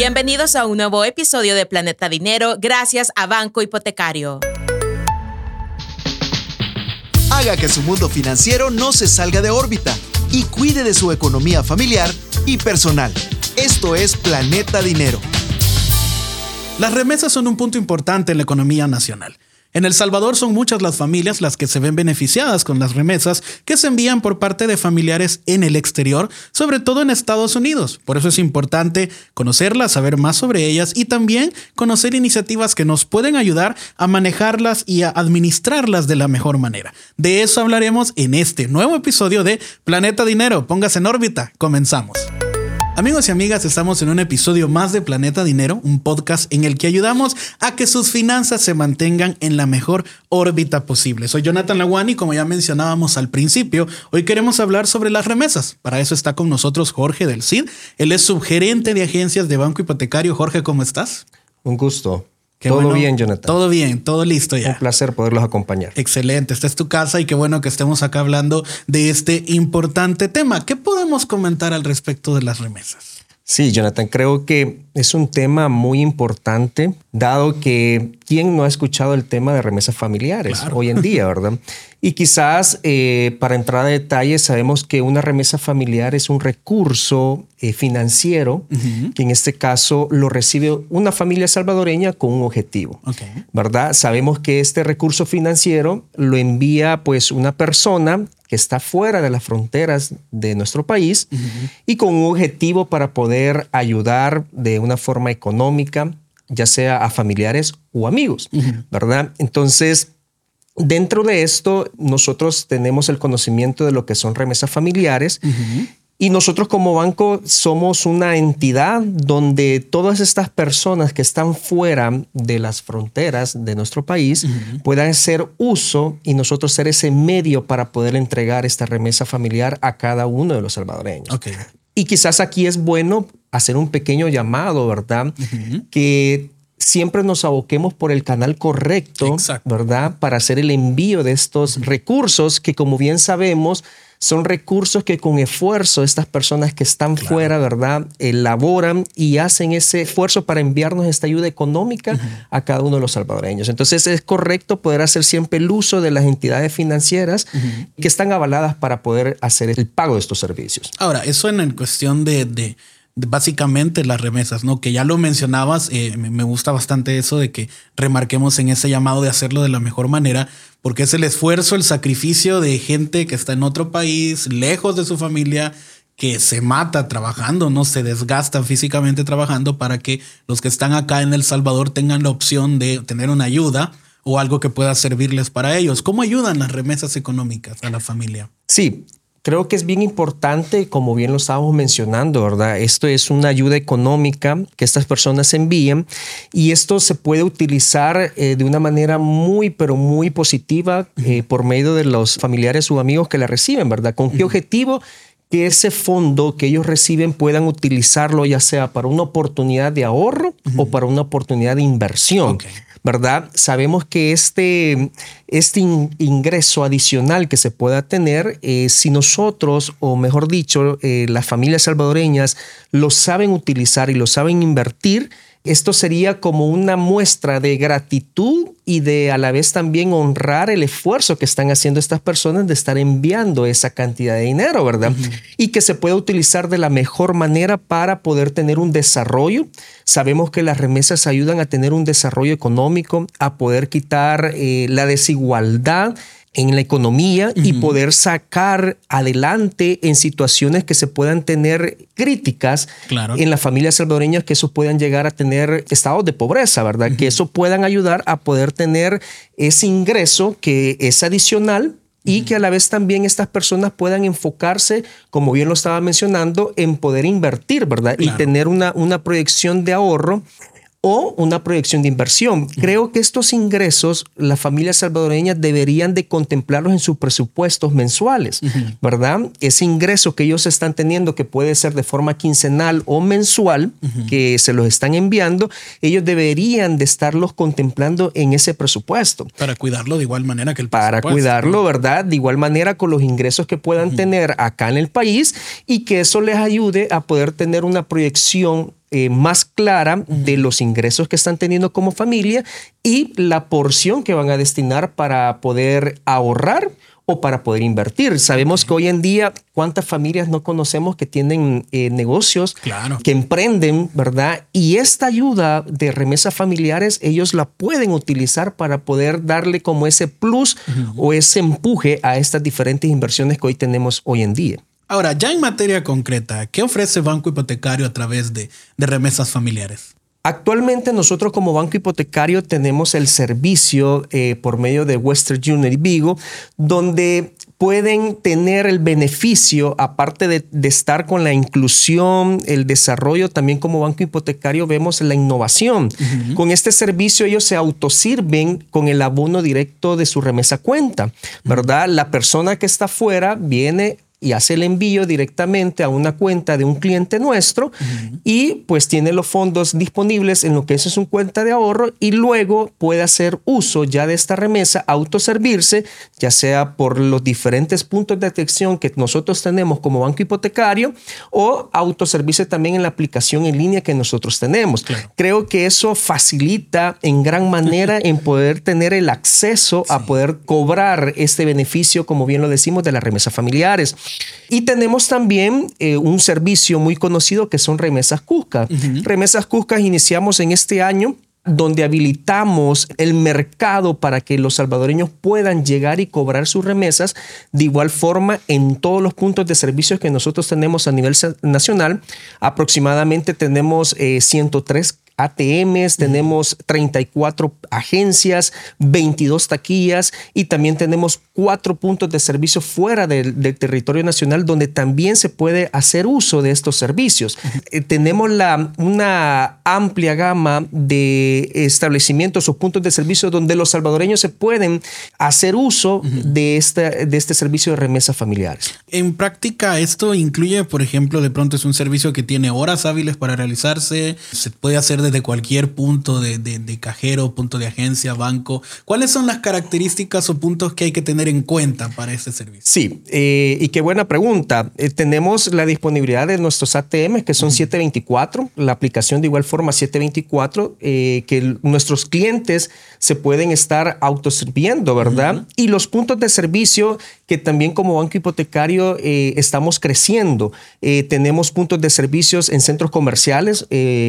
Bienvenidos a un nuevo episodio de Planeta Dinero gracias a Banco Hipotecario. Haga que su mundo financiero no se salga de órbita y cuide de su economía familiar y personal. Esto es Planeta Dinero. Las remesas son un punto importante en la economía nacional. En El Salvador son muchas las familias las que se ven beneficiadas con las remesas que se envían por parte de familiares en el exterior, sobre todo en Estados Unidos. Por eso es importante conocerlas, saber más sobre ellas y también conocer iniciativas que nos pueden ayudar a manejarlas y a administrarlas de la mejor manera. De eso hablaremos en este nuevo episodio de Planeta Dinero. Póngase en órbita. Comenzamos. Amigos y amigas, estamos en un episodio más de Planeta Dinero, un podcast en el que ayudamos a que sus finanzas se mantengan en la mejor órbita posible. Soy Jonathan Lawani, como ya mencionábamos al principio, hoy queremos hablar sobre las remesas. Para eso está con nosotros Jorge del CID. Él es subgerente de agencias de Banco Hipotecario. Jorge, ¿cómo estás? Un gusto todo bien, Jonathan. Todo bien, todo listo ya. Un placer poderlos acompañar. Excelente, esta es tu casa y qué bueno que estemos acá hablando de este importante tema. ¿Qué podemos comentar al respecto de las remesas? Sí, Jonathan, creo que es un tema muy importante, dado que quién no ha escuchado el tema de remesas familiares hoy en día, ¿verdad? Y quizás eh, para entrar a detalles, sabemos que una remesa familiar es un recurso eh, financiero que en este caso lo recibe una familia salvadoreña con un objetivo, ¿verdad? Sabemos que este recurso financiero lo envía pues una persona que está fuera de las fronteras de nuestro país y con un objetivo para poder ayudar de una forma económica, ya sea a familiares o amigos, ¿verdad? Entonces, dentro de esto, nosotros tenemos el conocimiento de lo que son remesas familiares y nosotros como banco somos una entidad donde todas estas personas que están fuera de las fronteras de nuestro país puedan hacer uso y nosotros ser ese medio para poder entregar esta remesa familiar a cada uno de los salvadoreños. Y quizás aquí es bueno hacer un pequeño llamado, ¿verdad? Que siempre nos aboquemos por el canal correcto, ¿verdad? Para hacer el envío de estos recursos que como bien sabemos, son recursos que con esfuerzo estas personas que están fuera, ¿verdad? Elaboran y hacen ese esfuerzo para enviarnos esta ayuda económica a cada uno de los salvadoreños. Entonces es correcto poder hacer siempre el uso de las entidades financieras que están avaladas para poder hacer el pago de estos servicios. Ahora, eso en cuestión de básicamente las remesas, ¿no? Que ya lo mencionabas, eh, me gusta bastante eso de que remarquemos en ese llamado de hacerlo de la mejor manera, porque es el esfuerzo, el sacrificio de gente que está en otro país, lejos de su familia, que se mata trabajando, no se desgastan físicamente trabajando para que los que están acá en El Salvador tengan la opción de tener una ayuda o algo que pueda servirles para ellos. ¿Cómo ayudan las remesas económicas a la familia? Sí, Creo que es bien importante, como bien lo estábamos mencionando, ¿verdad? Esto es una ayuda económica que estas personas envían y esto se puede utilizar eh, de una manera muy, pero muy positiva eh, por medio de los familiares o amigos que la reciben, ¿verdad? ¿Con qué objetivo? que ese fondo que ellos reciben puedan utilizarlo ya sea para una oportunidad de ahorro o para una oportunidad de inversión. ¿Verdad? Sabemos que este, este ingreso adicional que se pueda tener, eh, si nosotros, o mejor dicho, eh, las familias salvadoreñas lo saben utilizar y lo saben invertir, esto sería como una muestra de gratitud y de a la vez también honrar el esfuerzo que están haciendo estas personas de estar enviando esa cantidad de dinero, ¿verdad? Y que se pueda utilizar de la mejor manera para poder tener un desarrollo. Sabemos que las remesas ayudan a tener un desarrollo económico, a poder quitar eh, la desigualdad en la economía y poder sacar adelante en situaciones que se puedan tener críticas en las familias salvadoreñas, que eso puedan llegar a tener estados de pobreza, ¿verdad? Que eso puedan ayudar a poder tener ese ingreso que es adicional y que a la vez también estas personas puedan enfocarse, como bien lo estaba mencionando, en poder invertir, ¿verdad? Y tener una, una proyección de ahorro o una proyección de inversión. Creo que estos ingresos las familias salvadoreñas deberían de contemplarlos en sus presupuestos mensuales, ¿verdad? Ese ingreso que ellos están teniendo, que puede ser de forma quincenal o mensual, que se los están enviando, ellos deberían de estarlos contemplando en ese presupuesto. Para cuidarlo de igual manera que el Para cuidarlo, ¿verdad? De igual manera con los ingresos que puedan tener acá en el país y que eso les ayude a poder tener una proyección eh, más clara de los ingresos que están teniendo como familia y la porción que van a destinar para poder ahorrar o para poder invertir. Sabemos que hoy en día cuántas familias no conocemos que tienen eh, negocios, que emprenden, ¿verdad? Y esta ayuda de remesas familiares ellos la pueden utilizar para poder darle como ese plus o ese empuje a estas diferentes inversiones que hoy tenemos hoy en día. Ahora, ya en materia concreta, ¿qué ofrece Banco Hipotecario a través de, remesas familiares? Actualmente nosotros como banco hipotecario tenemos el servicio eh, por medio de Western Union y Vigo, donde pueden tener el beneficio, aparte de, estar con la inclusión, el desarrollo, también como banco hipotecario vemos la innovación. Con este servicio ellos se autosirven con el abono directo de su remesa cuenta, ¿verdad? La persona que está afuera viene y hace el envío directamente a una cuenta de un cliente nuestro y pues tiene los fondos disponibles en lo que es su cuenta de ahorro y luego puede hacer uso ya de esta remesa, autoservirse, ya sea por los diferentes puntos de atención que nosotros tenemos como banco hipotecario o autoservirse también en la aplicación en línea que nosotros tenemos. Creo que eso facilita en gran manera en poder tener el acceso a poder cobrar este beneficio, como bien lo decimos, de las remesas familiares. Y tenemos también eh, un servicio muy conocido que son remesas Cusca. Remesas Cusca iniciamos en este año donde habilitamos el mercado para que los salvadoreños puedan llegar y cobrar sus remesas. De igual forma, en todos los puntos de servicios que nosotros tenemos a nivel nacional, aproximadamente tenemos 103 eh, ATMs, tenemos 34 agencias, 22 taquillas y también tenemos cuatro puntos de servicio fuera del, territorio nacional donde también se puede hacer uso de estos servicios. Eh, tenemos la, una amplia gama de establecimientos o puntos de servicio donde los salvadoreños se pueden hacer uso de, este, de este servicio de remesas familiares. En práctica, esto incluye, por ejemplo, de pronto es un servicio que tiene horas hábiles para realizarse, se puede hacer de cualquier punto de, cajero, punto de agencia, banco. ¿Cuáles son las características o puntos que hay que tener en cuenta para este servicio? Sí, eh, y qué buena pregunta. Eh, tenemos la disponibilidad de nuestros ATM, que son 724, la aplicación de igual forma 724, eh, que nuestros clientes se pueden estar autosirviendo, ¿verdad? Y los puntos de servicio que también como banco hipotecario estamos creciendo. tenemos puntos de servicios en centros comerciales,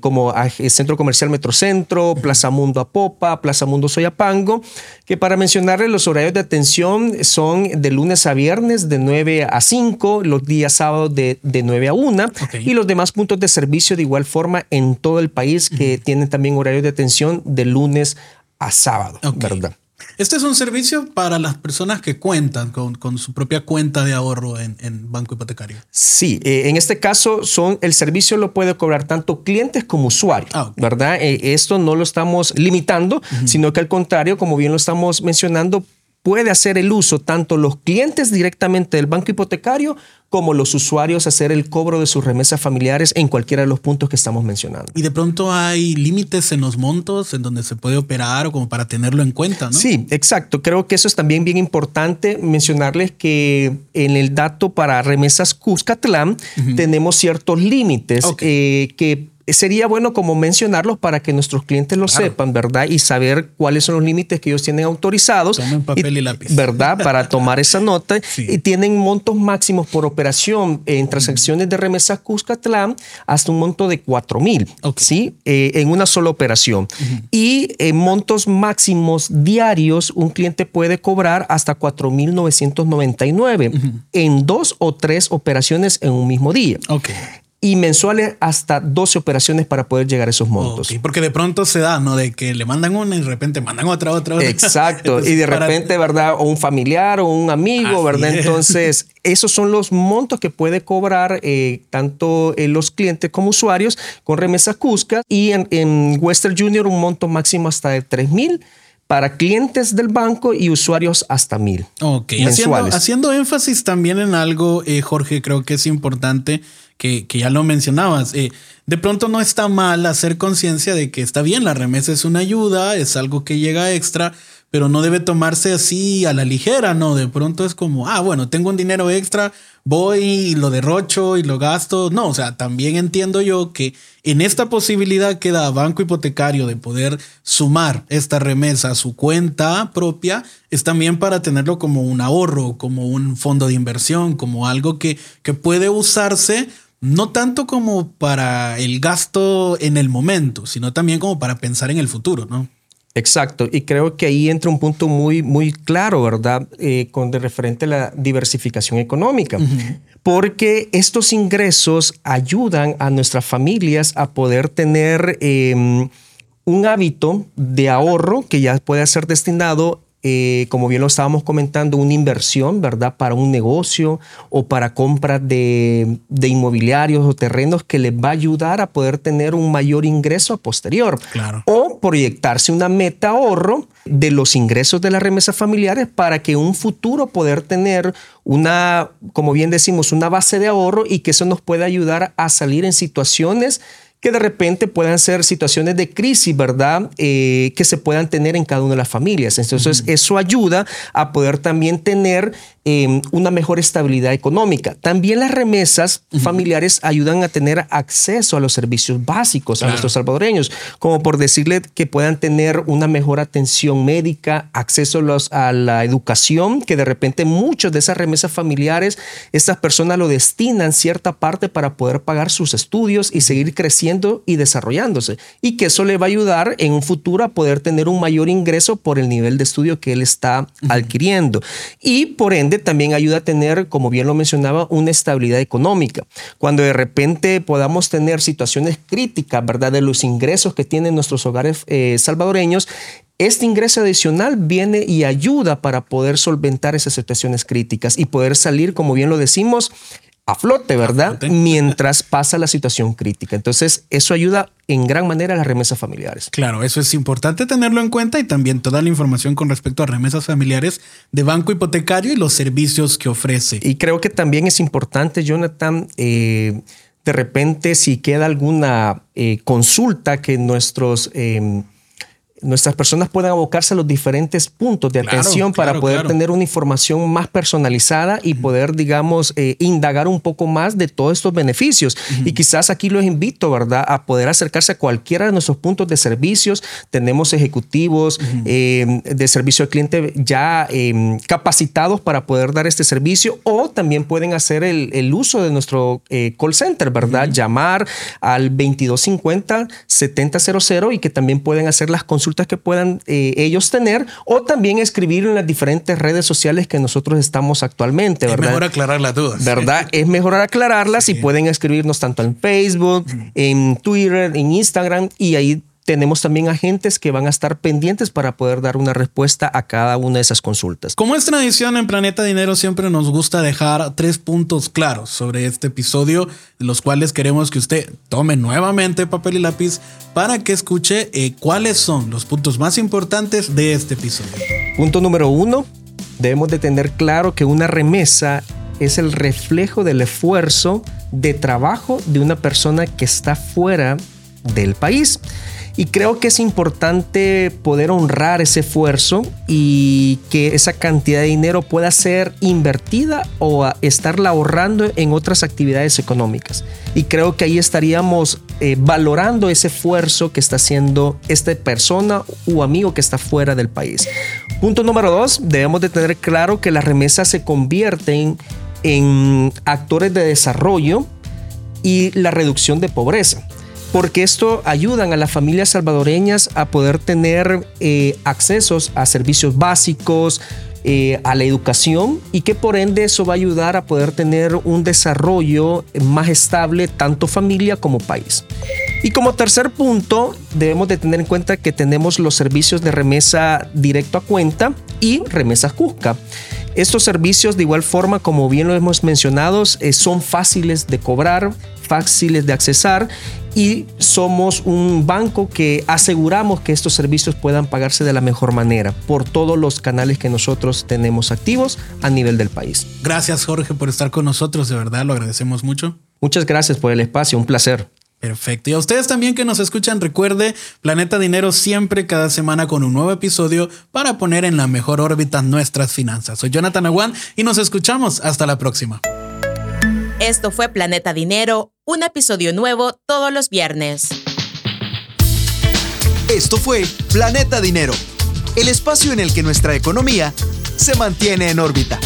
como Centro Comercial Metrocentro, Plaza Mundo Apopa, Plaza Mundo Soyapango, que para mencionarles los horarios de atención son de lunes a viernes de 9 a 5, los días sábados de, de 9 a 1 y los demás puntos de servicio de igual forma en todo el país que tienen también horarios de atención de lunes a sábado, ¿verdad? Este es un servicio para las personas que cuentan con, su propia cuenta de ahorro en, banco hipotecario. Sí, eh, en este caso son el servicio lo puede cobrar tanto clientes como usuarios, ah, ¿verdad? Eh, esto no lo estamos limitando, sino que al contrario, como bien lo estamos mencionando, puede hacer el uso tanto los clientes directamente del banco hipotecario como los usuarios hacer el cobro de sus remesas familiares en cualquiera de los puntos que estamos mencionando. Y de pronto hay límites en los montos en donde se puede operar o como para tenerlo en cuenta, ¿no? Sí, exacto. Creo que eso es también bien importante mencionarles que en el dato para remesas Cuscatlán tenemos ciertos límites eh, que sería bueno como mencionarlos para que nuestros clientes lo sepan, ¿verdad? Y saber cuáles son los límites que ellos tienen autorizados. Tomen papel y, lápiz. ¿Verdad? Para tomar esa nota. Y tienen montos máximos por operación en transacciones de remesa Cuscatlán hasta un monto de 4 mil, ¿sí? Eh, en una sola operación. Y en montos máximos diarios, un cliente puede cobrar hasta 4 mil 999 en dos o tres operaciones en un mismo día. Okay y mensuales hasta 12 operaciones para poder llegar a esos montos. porque de pronto se da, ¿no? De que le mandan una y de repente mandan otra, otra, otra. Exacto. y de repente, ¿verdad? O un familiar o un amigo, ¿verdad? Entonces, esos son los montos que puede cobrar eh, tanto eh, los clientes como usuarios con remesas Cusca y en, Western Junior un monto máximo hasta de 3 mil para clientes del banco y usuarios hasta mil. Ok, haciendo, haciendo, énfasis también en algo, eh, Jorge, creo que es importante que, ya lo mencionabas. Eh, de pronto no está mal hacer conciencia de que está bien, la remesa es una ayuda, es algo que llega extra, pero no debe tomarse así a la ligera, ¿no? De pronto es como, ah, bueno, tengo un dinero extra, voy y lo derrocho y lo gasto. No, o sea, también entiendo yo que en esta posibilidad que da Banco Hipotecario de poder sumar esta remesa a su cuenta propia, es también para tenerlo como un ahorro, como un fondo de inversión, como algo que, que puede usarse no tanto como para el gasto en el momento, sino también como para pensar en el futuro, ¿no? Exacto, y creo que ahí entra un punto muy, muy claro, ¿verdad? Eh, con de referente a la diversificación económica, porque estos ingresos ayudan a nuestras familias a poder tener em, un hábito de ahorro que ya puede ser destinado eh, como bien lo estábamos comentando, una inversión, ¿verdad? Para un negocio o para compra de, inmobiliarios o terrenos que les va a ayudar a poder tener un mayor ingreso posterior. Claro. O proyectarse una meta ahorro de los ingresos de las remesas familiares para que en un futuro poder tener una, como bien decimos, una base de ahorro y que eso nos pueda ayudar a salir en situaciones que de repente puedan ser situaciones de crisis, ¿verdad? Eh, que se puedan tener en cada una de las familias. Entonces, eso ayuda a poder también tener Em, una mejor estabilidad económica. También las remesas familiares ayudan a tener acceso a los servicios básicos a nuestros salvadoreños, como por decirle que puedan tener una mejor atención médica, acceso a, a la educación, que de repente muchos de esas remesas familiares, estas personas lo destinan cierta parte para poder pagar sus estudios y seguir creciendo y desarrollándose. Y que eso le va a ayudar en un futuro a poder tener un mayor ingreso por el nivel de estudio que él está adquiriendo. Y por ende, también ayuda a tener, como bien lo mencionaba, una estabilidad económica. Cuando de repente podamos tener situaciones críticas, ¿verdad? De los ingresos que tienen nuestros hogares eh, salvadoreños, este ingreso adicional viene y ayuda para poder solventar esas situaciones críticas y poder salir, como bien lo decimos, a flote, ¿verdad? Mientras pasa la situación crítica. Entonces, eso ayuda en gran manera a las remesas familiares. Claro, eso es importante tenerlo en cuenta y también toda la información con respecto a remesas familiares de banco hipotecario y los servicios que ofrece. Y creo que también es importante, Jonathan, eh, de repente si queda alguna eh, consulta que nuestros... Eh, nuestras personas puedan abocarse a los diferentes puntos de atención para poder tener una información más personalizada y poder, digamos, eh, indagar un poco más de todos estos beneficios. Y quizás aquí los invito, ¿verdad?, a poder acercarse a cualquiera de nuestros puntos de servicios. Tenemos ejecutivos eh, de servicio al cliente ya em, capacitados para poder dar este servicio o también pueden hacer el, uso de nuestro eh, call center, ¿verdad? Llamar al 2250 7000 y que también pueden hacer las consultas que puedan eh, ellos tener o también escribir en las diferentes redes sociales que nosotros estamos actualmente, ¿verdad? Es mejor aclarar las dudas. ¿Verdad? es mejor aclararlas y pueden escribirnos tanto en Facebook, en Twitter, en Instagram y ahí tenemos también agentes que van a estar pendientes para poder dar una respuesta a cada una de esas consultas. Como es tradición en Planeta Dinero, siempre nos gusta dejar tres puntos claros sobre este episodio, los cuales queremos que usted tome nuevamente papel y lápiz para que escuche eh, cuáles son los puntos más importantes de este episodio. Punto número uno, debemos de tener claro que una remesa es el reflejo del esfuerzo de trabajo de una persona que está fuera del país. Y creo que es importante poder honrar ese esfuerzo y que esa cantidad de dinero pueda ser invertida o estarla ahorrando en otras actividades económicas. Y creo que ahí estaríamos eh, valorando ese esfuerzo que está haciendo esta persona o amigo que está fuera del país. Punto número dos, debemos de tener claro que las remesas se convierten en actores de desarrollo y la reducción de pobreza porque esto ayudan a las familias salvadoreñas a poder tener eh, accesos a servicios básicos, eh, a la educación y que por ende eso va a ayudar a poder tener un desarrollo más estable tanto familia como país. Y como tercer punto, debemos de tener en cuenta que tenemos los servicios de remesa directo a cuenta y remesas Cusca. Estos servicios, de igual forma, como bien lo hemos mencionado, eh, son fáciles de cobrar, fáciles de accesar y somos un banco que aseguramos que estos servicios puedan pagarse de la mejor manera por todos los canales que nosotros tenemos activos a nivel del país. Gracias Jorge por estar con nosotros, de verdad lo agradecemos mucho. Muchas gracias por el espacio, un placer. Perfecto. Y a ustedes también que nos escuchan, recuerde Planeta Dinero siempre cada semana con un nuevo episodio para poner en la mejor órbita nuestras finanzas. Soy Jonathan Aguán y nos escuchamos. Hasta la próxima. Esto fue Planeta Dinero, un episodio nuevo todos los viernes. Esto fue Planeta Dinero, el espacio en el que nuestra economía se mantiene en órbita.